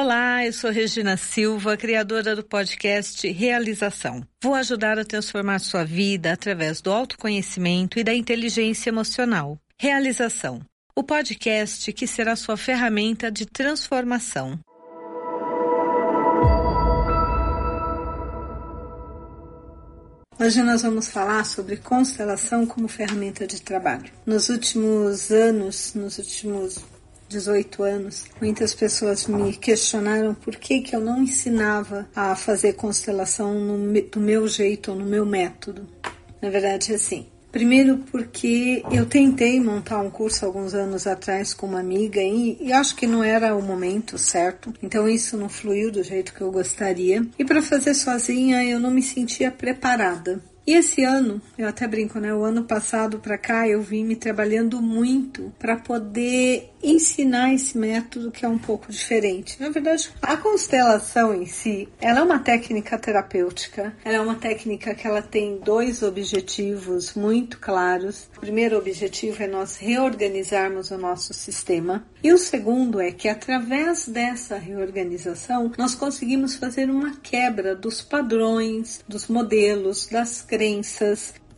Olá, eu sou Regina Silva, criadora do podcast Realização. Vou ajudar a transformar sua vida através do autoconhecimento e da inteligência emocional. Realização o podcast que será sua ferramenta de transformação. Hoje nós vamos falar sobre constelação como ferramenta de trabalho. Nos últimos anos, nos últimos 18 anos, muitas pessoas me questionaram por que, que eu não ensinava a fazer constelação no, do meu jeito ou no meu método. Na verdade, é assim. Primeiro porque eu tentei montar um curso alguns anos atrás com uma amiga e, e, acho que não era o momento certo, então isso não fluiu do jeito que eu gostaria. E para fazer sozinha eu não me sentia preparada. E esse ano, eu até brinco, né? O ano passado para cá eu vim me trabalhando muito para poder ensinar esse método que é um pouco diferente. Na verdade, a constelação em si, ela é uma técnica terapêutica. Ela é uma técnica que ela tem dois objetivos muito claros. O primeiro objetivo é nós reorganizarmos o nosso sistema e o segundo é que através dessa reorganização nós conseguimos fazer uma quebra dos padrões, dos modelos, das crenças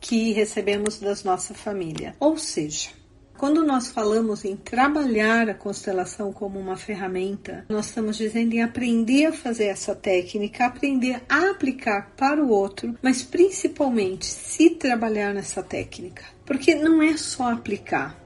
que recebemos da nossa família. Ou seja, quando nós falamos em trabalhar a constelação como uma ferramenta, nós estamos dizendo em aprender a fazer essa técnica, aprender a aplicar para o outro, mas principalmente se trabalhar nessa técnica. Porque não é só aplicar,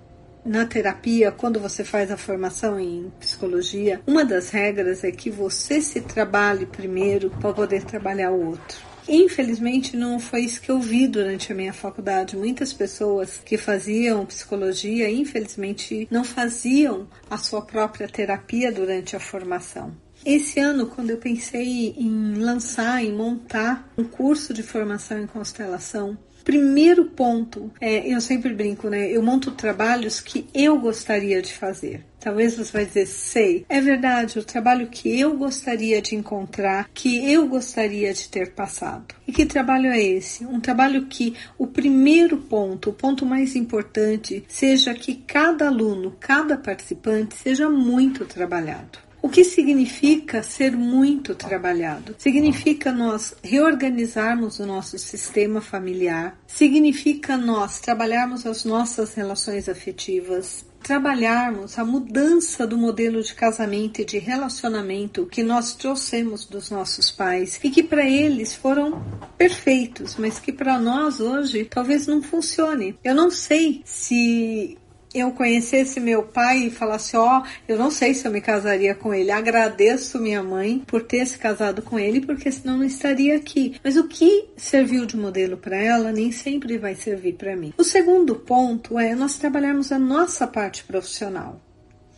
na terapia, quando você faz a formação em psicologia, uma das regras é que você se trabalhe primeiro para poder trabalhar o outro. Infelizmente, não foi isso que eu vi durante a minha faculdade. Muitas pessoas que faziam psicologia, infelizmente, não faziam a sua própria terapia durante a formação. Esse ano, quando eu pensei em lançar, em montar um curso de formação em constelação, primeiro ponto, é, eu sempre brinco, né? Eu monto trabalhos que eu gostaria de fazer. Talvez você vai dizer, sei. É verdade, o trabalho que eu gostaria de encontrar, que eu gostaria de ter passado. E que trabalho é esse? Um trabalho que o primeiro ponto, o ponto mais importante, seja que cada aluno, cada participante seja muito trabalhado. O que significa ser muito trabalhado? Significa nós reorganizarmos o nosso sistema familiar, significa nós trabalharmos as nossas relações afetivas, trabalharmos a mudança do modelo de casamento e de relacionamento que nós trouxemos dos nossos pais e que para eles foram perfeitos, mas que para nós hoje talvez não funcione. Eu não sei se eu conhecesse meu pai e falasse: Ó, oh, eu não sei se eu me casaria com ele. Agradeço minha mãe por ter se casado com ele, porque senão não estaria aqui. Mas o que serviu de modelo para ela nem sempre vai servir para mim. O segundo ponto é nós trabalharmos a nossa parte profissional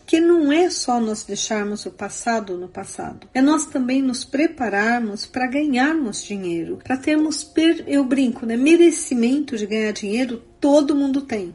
que não é só nós deixarmos o passado no passado, é nós também nos prepararmos para ganharmos dinheiro, para termos, eu brinco, né, merecimento de ganhar dinheiro, todo mundo tem.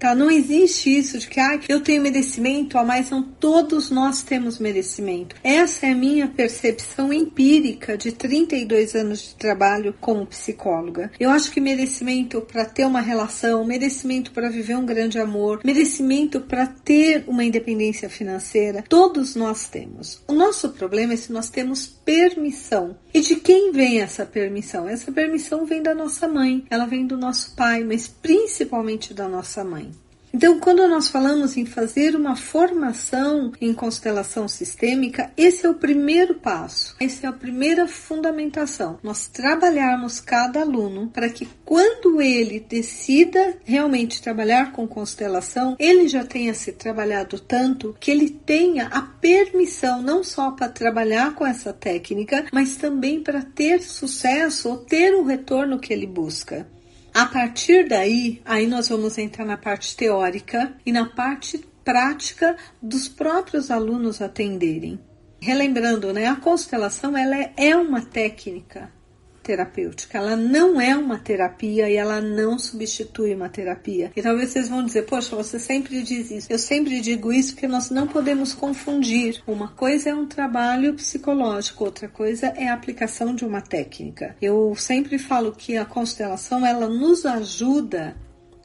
Tá? Não existe isso de que ah, eu tenho merecimento, a mais não todos nós temos merecimento. Essa é a minha percepção empírica de 32 anos de trabalho como psicóloga. Eu acho que merecimento para ter uma relação, merecimento para viver um grande amor, merecimento para ter uma independência financeira, todos nós temos. O nosso problema é se nós temos permissão. E de quem vem essa permissão? Essa permissão vem da nossa mãe, ela vem do nosso pai, mas principalmente da nossa mãe. Então, quando nós falamos em fazer uma formação em constelação sistêmica, esse é o primeiro passo, essa é a primeira fundamentação. Nós trabalharmos cada aluno para que quando ele decida realmente trabalhar com constelação, ele já tenha se trabalhado tanto que ele tenha a permissão não só para trabalhar com essa técnica, mas também para ter sucesso ou ter o retorno que ele busca. A partir daí, aí nós vamos entrar na parte teórica e na parte prática dos próprios alunos atenderem. Relembrando, né, a constelação ela é, uma técnica terapêutica. Ela não é uma terapia e ela não substitui uma terapia. E talvez vocês vão dizer, poxa, você sempre diz isso. Eu sempre digo isso porque nós não podemos confundir. Uma coisa é um trabalho psicológico, outra coisa é a aplicação de uma técnica. Eu sempre falo que a constelação ela nos ajuda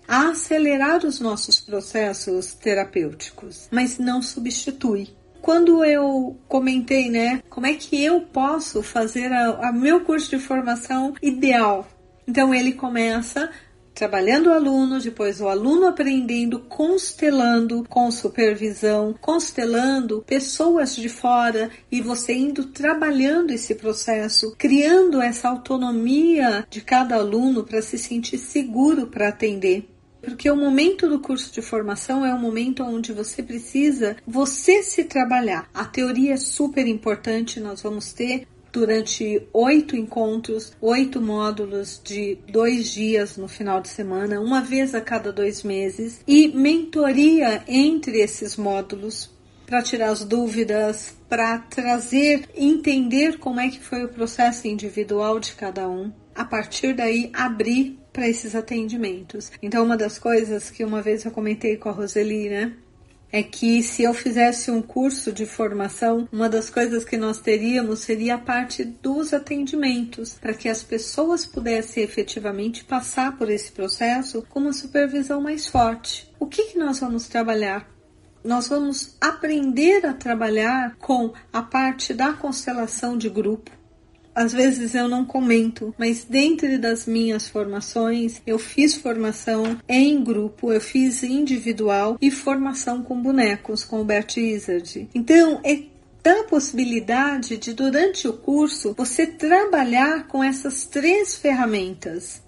a acelerar os nossos processos terapêuticos, mas não substitui. Quando eu comentei, né, como é que eu posso fazer a, a meu curso de formação ideal? Então ele começa trabalhando o aluno, depois o aluno aprendendo, constelando com supervisão, constelando pessoas de fora e você indo trabalhando esse processo, criando essa autonomia de cada aluno para se sentir seguro para atender. Porque o momento do curso de formação é o momento onde você precisa você se trabalhar. A teoria é super importante, nós vamos ter durante oito encontros, oito módulos de dois dias no final de semana, uma vez a cada dois meses, e mentoria entre esses módulos para tirar as dúvidas, para trazer, entender como é que foi o processo individual de cada um. A partir daí, abrir para esses atendimentos. Então, uma das coisas que uma vez eu comentei com a Roseli, né? é que se eu fizesse um curso de formação, uma das coisas que nós teríamos seria a parte dos atendimentos, para que as pessoas pudessem efetivamente passar por esse processo com uma supervisão mais forte. O que, que nós vamos trabalhar? Nós vamos aprender a trabalhar com a parte da constelação de grupo, às vezes eu não comento, mas dentro das minhas formações, eu fiz formação em grupo, eu fiz individual e formação com bonecos, com o Bert Izzard. Então, é dá a possibilidade de, durante o curso, você trabalhar com essas três ferramentas.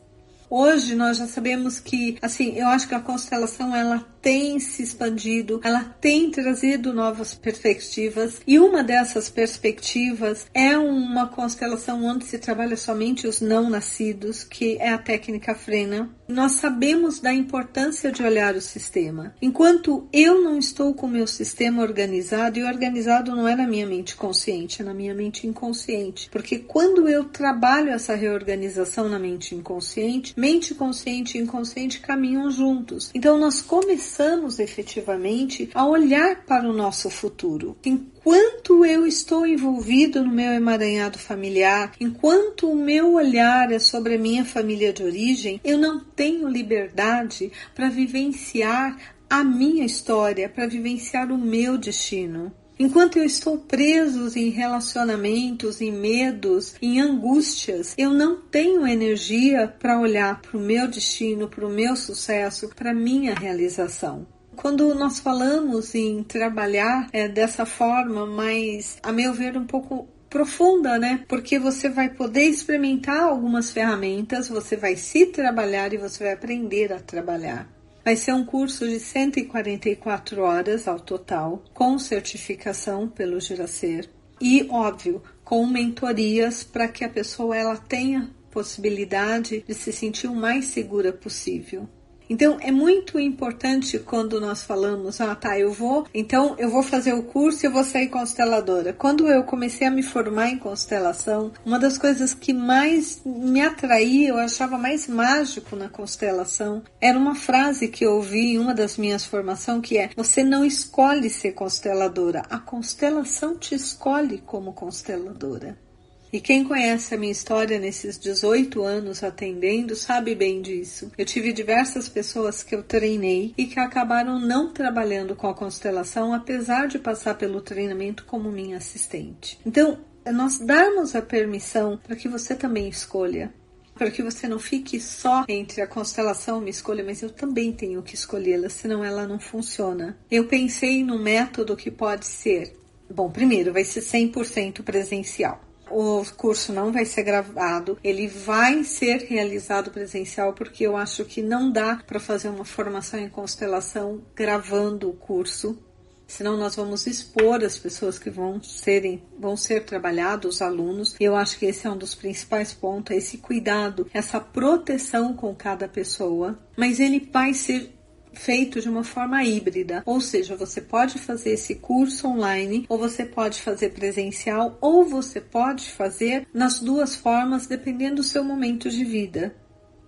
Hoje nós já sabemos que, assim, eu acho que a constelação ela tem se expandido, ela tem trazido novas perspectivas e uma dessas perspectivas é uma constelação onde se trabalha somente os não nascidos, que é a técnica frena. Nós sabemos da importância de olhar o sistema. Enquanto eu não estou com o meu sistema organizado, e organizado não é na minha mente consciente, é na minha mente inconsciente, porque quando eu trabalho essa reorganização na mente inconsciente, mente consciente e inconsciente caminham juntos. Então nós começamos começamos efetivamente a olhar para o nosso futuro. Enquanto eu estou envolvido no meu emaranhado familiar, enquanto o meu olhar é sobre a minha família de origem, eu não tenho liberdade para vivenciar a minha história, para vivenciar o meu destino. Enquanto eu estou preso em relacionamentos, em medos, em angústias, eu não tenho energia para olhar para o meu destino, para o meu sucesso, para minha realização. Quando nós falamos em trabalhar é, dessa forma, mas a meu ver um pouco profunda, né? Porque você vai poder experimentar algumas ferramentas, você vai se trabalhar e você vai aprender a trabalhar. Vai ser um curso de 144 horas ao total, com certificação pelo Giracer e, óbvio, com mentorias para que a pessoa ela tenha possibilidade de se sentir o mais segura possível. Então é muito importante quando nós falamos, ah tá, eu vou, então eu vou fazer o curso e eu vou sair consteladora. Quando eu comecei a me formar em constelação, uma das coisas que mais me atraía, eu achava mais mágico na constelação, era uma frase que eu ouvi em uma das minhas formações que é: você não escolhe ser consteladora, a constelação te escolhe como consteladora. E quem conhece a minha história nesses 18 anos atendendo sabe bem disso. Eu tive diversas pessoas que eu treinei e que acabaram não trabalhando com a constelação, apesar de passar pelo treinamento como minha assistente. Então, nós darmos a permissão para que você também escolha para que você não fique só entre a constelação uma escolha, mas eu também tenho que escolhê-la, senão ela não funciona. Eu pensei no método que pode ser. Bom, primeiro vai ser 100% presencial. O curso não vai ser gravado, ele vai ser realizado presencial porque eu acho que não dá para fazer uma formação em constelação gravando o curso. Senão nós vamos expor as pessoas que vão serem, vão ser trabalhados, os alunos. E eu acho que esse é um dos principais pontos, é esse cuidado, essa proteção com cada pessoa. Mas ele vai ser feito de uma forma híbrida, ou seja, você pode fazer esse curso online, ou você pode fazer presencial, ou você pode fazer nas duas formas, dependendo do seu momento de vida.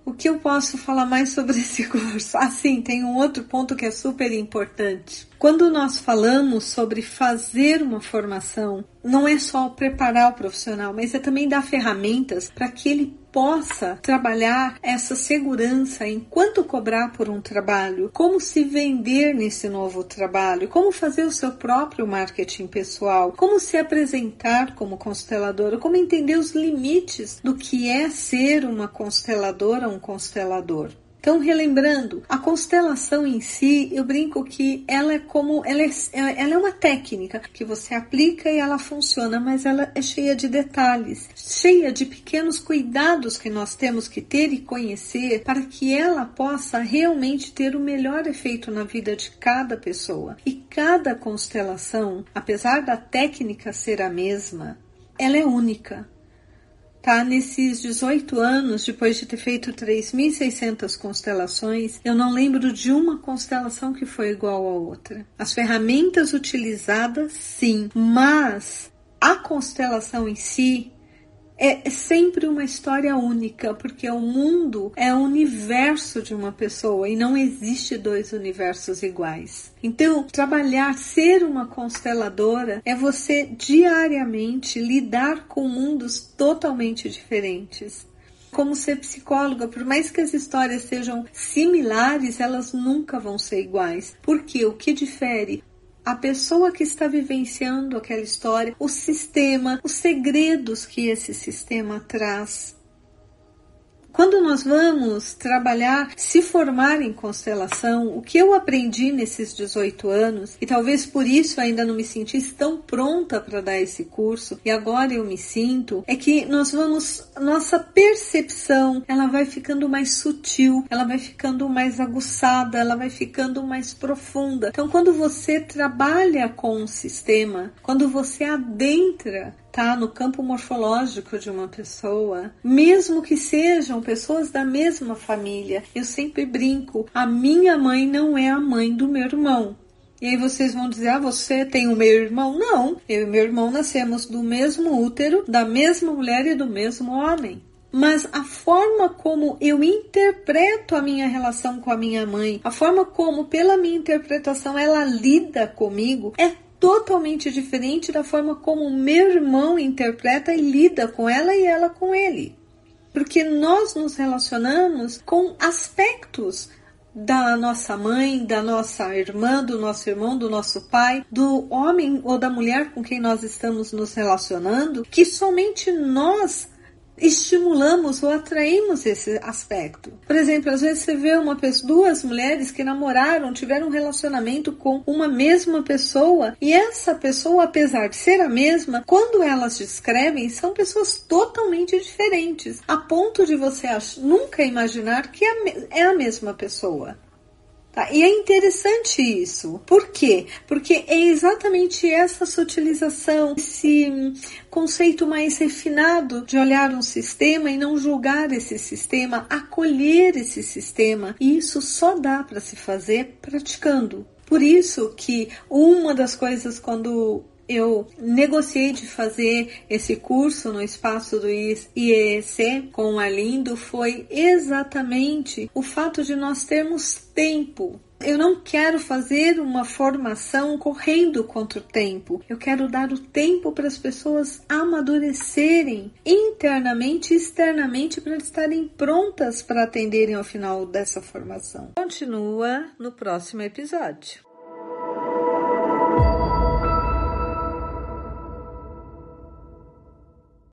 O que eu posso falar mais sobre esse curso? Ah, sim, tem um outro ponto que é super importante. Quando nós falamos sobre fazer uma formação, não é só preparar o profissional, mas é também dar ferramentas para que ele possa trabalhar essa segurança enquanto cobrar por um trabalho, como se vender nesse novo trabalho, como fazer o seu próprio marketing pessoal, como se apresentar como consteladora, como entender os limites do que é ser uma consteladora, um constelador. Então, relembrando, a constelação em si, eu brinco que ela é como ela é, ela é uma técnica que você aplica e ela funciona, mas ela é cheia de detalhes, cheia de pequenos cuidados que nós temos que ter e conhecer para que ela possa realmente ter o melhor efeito na vida de cada pessoa. E cada constelação, apesar da técnica ser a mesma, ela é única tá? Nesses 18 anos, depois de ter feito 3.600 constelações, eu não lembro de uma constelação que foi igual a outra. As ferramentas utilizadas, sim, mas a constelação em si é sempre uma história única, porque o mundo é o universo de uma pessoa e não existe dois universos iguais. Então, trabalhar, ser uma consteladora é você diariamente lidar com mundos totalmente diferentes como ser psicóloga, por mais que as histórias sejam similares, elas nunca vão ser iguais. Porque o que difere a pessoa que está vivenciando aquela história, o sistema, os segredos que esse sistema traz. Quando nós vamos trabalhar, se formar em constelação, o que eu aprendi nesses 18 anos, e talvez por isso ainda não me sentisse tão pronta para dar esse curso, e agora eu me sinto, é que nós vamos, nossa percepção, ela vai ficando mais sutil, ela vai ficando mais aguçada, ela vai ficando mais profunda. Então, quando você trabalha com um sistema, quando você adentra tá no campo morfológico de uma pessoa, mesmo que sejam pessoas da mesma família. Eu sempre brinco, a minha mãe não é a mãe do meu irmão. E aí vocês vão dizer: "Ah, você tem o meu irmão?" Não, eu e meu irmão nascemos do mesmo útero, da mesma mulher e do mesmo homem mas a forma como eu interpreto a minha relação com a minha mãe, a forma como, pela minha interpretação, ela lida comigo, é totalmente diferente da forma como meu irmão interpreta e lida com ela e ela com ele. Porque nós nos relacionamos com aspectos da nossa mãe, da nossa irmã, do nosso irmão, do nosso pai, do homem ou da mulher com quem nós estamos nos relacionando, que somente nós estimulamos ou atraímos esse aspecto. Por exemplo, às vezes você vê uma pessoa, duas mulheres que namoraram, tiveram um relacionamento com uma mesma pessoa e essa pessoa, apesar de ser a mesma, quando elas descrevem, são pessoas totalmente diferentes, a ponto de você nunca imaginar que é a mesma pessoa. Tá? E é interessante isso. Por quê? Porque é exatamente essa sutilização, esse conceito mais refinado de olhar um sistema e não julgar esse sistema, acolher esse sistema. E isso só dá para se fazer praticando. Por isso que uma das coisas quando eu negociei de fazer esse curso no espaço do IEC com o Arlindo foi exatamente o fato de nós termos tempo eu não quero fazer uma formação correndo contra o tempo. Eu quero dar o tempo para as pessoas amadurecerem internamente e externamente para estarem prontas para atenderem ao final dessa formação. Continua no próximo episódio.